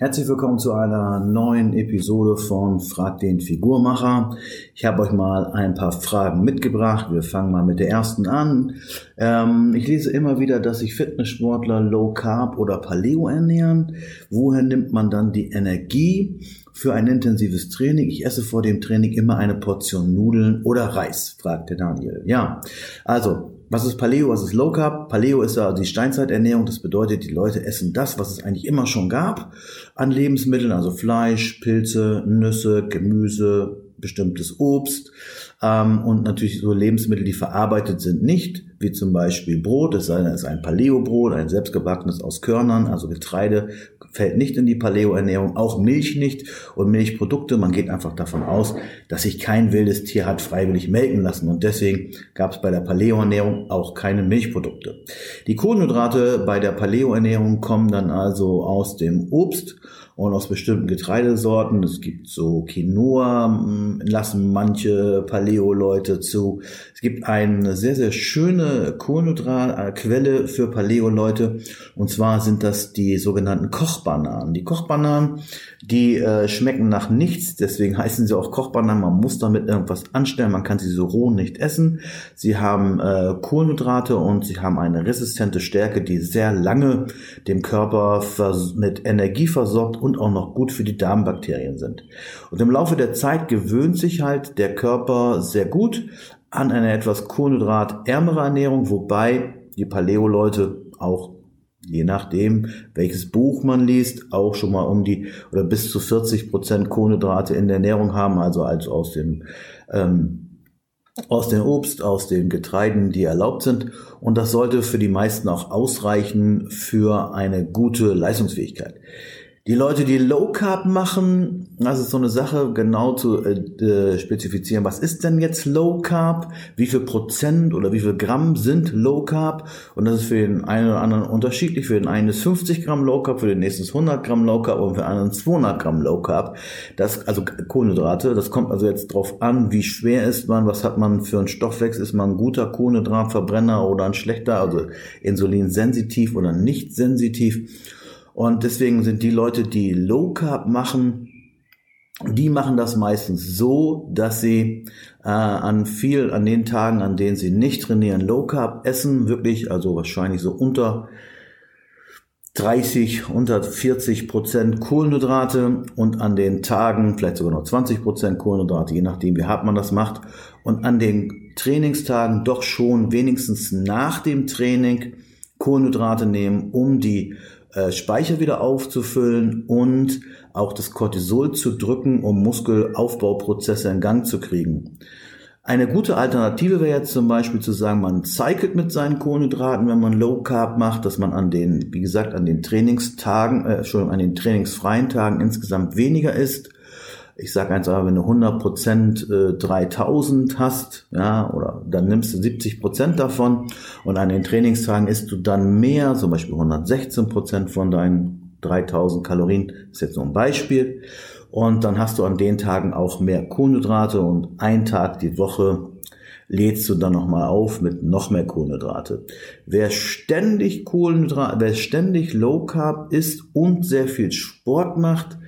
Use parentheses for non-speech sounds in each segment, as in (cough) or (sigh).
Herzlich willkommen zu einer neuen Episode von Frag den Figurmacher. Ich habe euch mal ein paar Fragen mitgebracht. Wir fangen mal mit der ersten an. Ähm, ich lese immer wieder, dass sich Fitnesssportler Low Carb oder Paleo ernähren. Woher nimmt man dann die Energie für ein intensives Training? Ich esse vor dem Training immer eine Portion Nudeln oder Reis, fragte Daniel. Ja, also was ist Paleo, was ist Low Carb? Paleo ist ja die Steinzeiternährung. Das bedeutet, die Leute essen das, was es eigentlich immer schon gab an Lebensmitteln, also Fleisch, Pilze, Nüsse, Gemüse, bestimmtes Obst ähm, und natürlich so Lebensmittel, die verarbeitet sind, nicht, wie zum Beispiel Brot. Es ist ein Paleo-Brot, ein selbstgebackenes aus Körnern, also Getreide, fällt nicht in die Paleo-Ernährung, auch Milch nicht und Milchprodukte. Man geht einfach davon aus, dass sich kein wildes Tier hat freiwillig melken lassen und deswegen gab es bei der Paleo-Ernährung auch keine Milchprodukte. Die Kohlenhydrate bei der Paleo-Ernährung kommen dann also aus dem Obst und aus bestimmten Getreidesorten. Es gibt so Quinoa, hm, lassen manche Paleo-Leute zu. Es gibt eine sehr, sehr schöne Kohlenhydratquelle für Paleo-Leute. Und zwar sind das die sogenannten Kochbananen. Die Kochbananen, die äh, schmecken nach nichts. Deswegen (laughs) heißen sie auch Kochbananen. Man muss damit irgendwas anstellen. Man kann sie so roh nicht essen. Sie haben äh, Kohlenhydrate und sie haben eine resistente Stärke, die sehr lange dem Körper mit Energie versorgt und auch noch gut für die Darmbakterien sind. Und im Laufe der Zeit gewöhnt sich halt der Körper sehr gut an eine etwas kohlenhydratärmere Ernährung, wobei die Paleo-Leute auch je nachdem, welches Buch man liest, auch schon mal um die oder bis zu 40 Prozent Kohlenhydrate in der Ernährung haben, also als aus dem ähm, aus dem Obst, aus den Getreiden, die erlaubt sind. Und das sollte für die meisten auch ausreichen für eine gute Leistungsfähigkeit. Die Leute, die Low Carb machen, das ist so eine Sache, genau zu äh, äh, spezifizieren. Was ist denn jetzt Low Carb? Wie viel Prozent oder wie viel Gramm sind Low Carb? Und das ist für den einen oder anderen unterschiedlich. Für den einen ist 50 Gramm Low Carb, für den nächsten ist 100 Gramm Low Carb und für den anderen 200 Gramm Low Carb. Das, also Kohlenhydrate. Das kommt also jetzt drauf an, wie schwer ist man, was hat man für einen Stoffwechsel? Ist man ein guter Kohlenhydratverbrenner oder ein schlechter, also insulinsensitiv oder nicht sensitiv? Und deswegen sind die Leute, die Low Carb machen, die machen das meistens so, dass sie äh, an viel, an den Tagen, an denen sie nicht trainieren, Low Carb essen, wirklich, also wahrscheinlich so unter 30, unter 40 Prozent Kohlenhydrate und an den Tagen vielleicht sogar noch 20 Prozent Kohlenhydrate, je nachdem, wie hart man das macht. Und an den Trainingstagen doch schon wenigstens nach dem Training Kohlenhydrate nehmen, um die äh, Speicher wieder aufzufüllen und auch das Cortisol zu drücken, um Muskelaufbauprozesse in Gang zu kriegen. Eine gute Alternative wäre jetzt zum Beispiel zu sagen, man cycelt mit seinen Kohlenhydraten, wenn man Low Carb macht, dass man an den, wie gesagt, an den Trainingstagen, äh, Entschuldigung, an den trainingsfreien Tagen insgesamt weniger isst ich sage einfach, wenn du 100% äh, 3000 hast, ja, oder dann nimmst du 70% davon und an den Trainingstagen isst du dann mehr, zum Beispiel 116% von deinen 3000 Kalorien, ist jetzt nur ein Beispiel. Und dann hast du an den Tagen auch mehr Kohlenhydrate und ein Tag die Woche lädst du dann nochmal auf mit noch mehr Kohlenhydrate. Wer ständig Kohlenhydrate, wer ständig Low Carb isst und sehr viel Sport macht,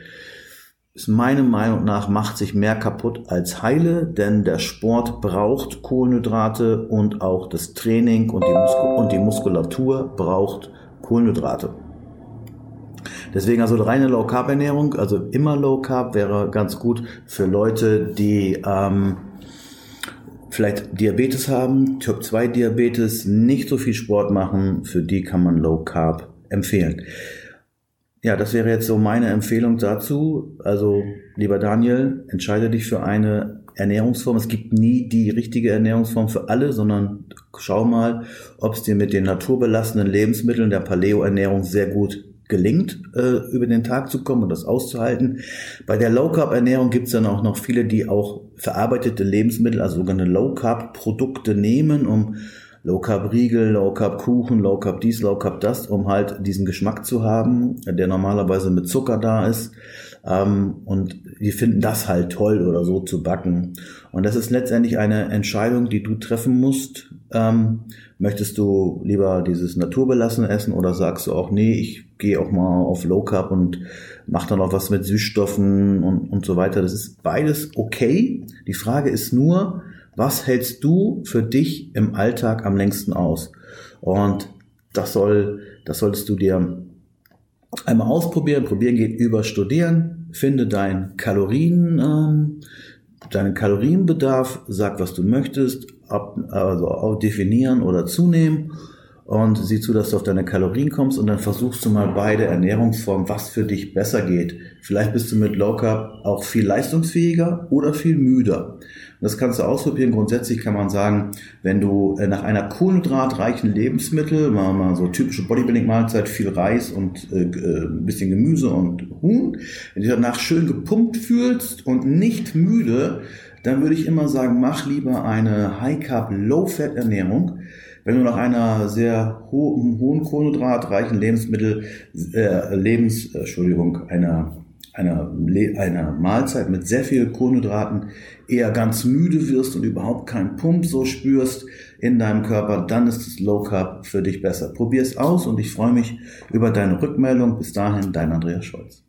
ist meiner Meinung nach macht sich mehr kaputt als heile, denn der Sport braucht Kohlenhydrate und auch das Training und die, Muskul und die Muskulatur braucht Kohlenhydrate. Deswegen also reine Low Carb Ernährung, also immer Low Carb wäre ganz gut für Leute, die ähm, vielleicht Diabetes haben, Typ 2 Diabetes, nicht so viel Sport machen, für die kann man Low Carb empfehlen. Ja, das wäre jetzt so meine Empfehlung dazu. Also, lieber Daniel, entscheide dich für eine Ernährungsform. Es gibt nie die richtige Ernährungsform für alle, sondern schau mal, ob es dir mit den naturbelassenen Lebensmitteln der Paleo-Ernährung sehr gut gelingt, äh, über den Tag zu kommen und das auszuhalten. Bei der Low Carb Ernährung gibt es dann auch noch viele, die auch verarbeitete Lebensmittel, also sogenannte Low Carb Produkte nehmen, um Low Carb Riegel, Low Carb Kuchen, Low Carb dies, Low Carb das, um halt diesen Geschmack zu haben, der normalerweise mit Zucker da ist. Ähm, und die finden das halt toll oder so zu backen. Und das ist letztendlich eine Entscheidung, die du treffen musst. Ähm, möchtest du lieber dieses naturbelassene essen oder sagst du auch, nee, ich gehe auch mal auf Low Carb und mache dann auch was mit Süßstoffen und, und so weiter. Das ist beides okay. Die Frage ist nur, was hältst du für dich im Alltag am längsten aus? Und das soll, das solltest du dir einmal ausprobieren. Probieren geht über Studieren. Finde dein Kalorien, ähm, deinen Kalorienbedarf. Sag, was du möchtest. Ab, also definieren oder zunehmen und sieh zu, dass du auf deine Kalorien kommst und dann versuchst du mal beide Ernährungsformen, was für dich besser geht. Vielleicht bist du mit Low Carb auch viel leistungsfähiger oder viel müder. Das kannst du ausprobieren. Grundsätzlich kann man sagen, wenn du äh, nach einer kohlenhydratreichen Lebensmittel, mal, mal so typische Bodybuilding-Mahlzeit, viel Reis und äh, äh, ein bisschen Gemüse und Huhn, wenn du danach schön gepumpt fühlst und nicht müde, dann würde ich immer sagen, mach lieber eine High-Carb, Low-Fat-Ernährung wenn du nach einer sehr ho hohen kohlenhydratreichen Lebensmittel, äh, Lebens, äh, Entschuldigung, einer einer, einer Mahlzeit mit sehr viel Kohlenhydraten eher ganz müde wirst und überhaupt keinen Pump so spürst in deinem Körper, dann ist das Low Carb für dich besser. Probier es aus und ich freue mich über deine Rückmeldung. Bis dahin, dein Andreas Scholz.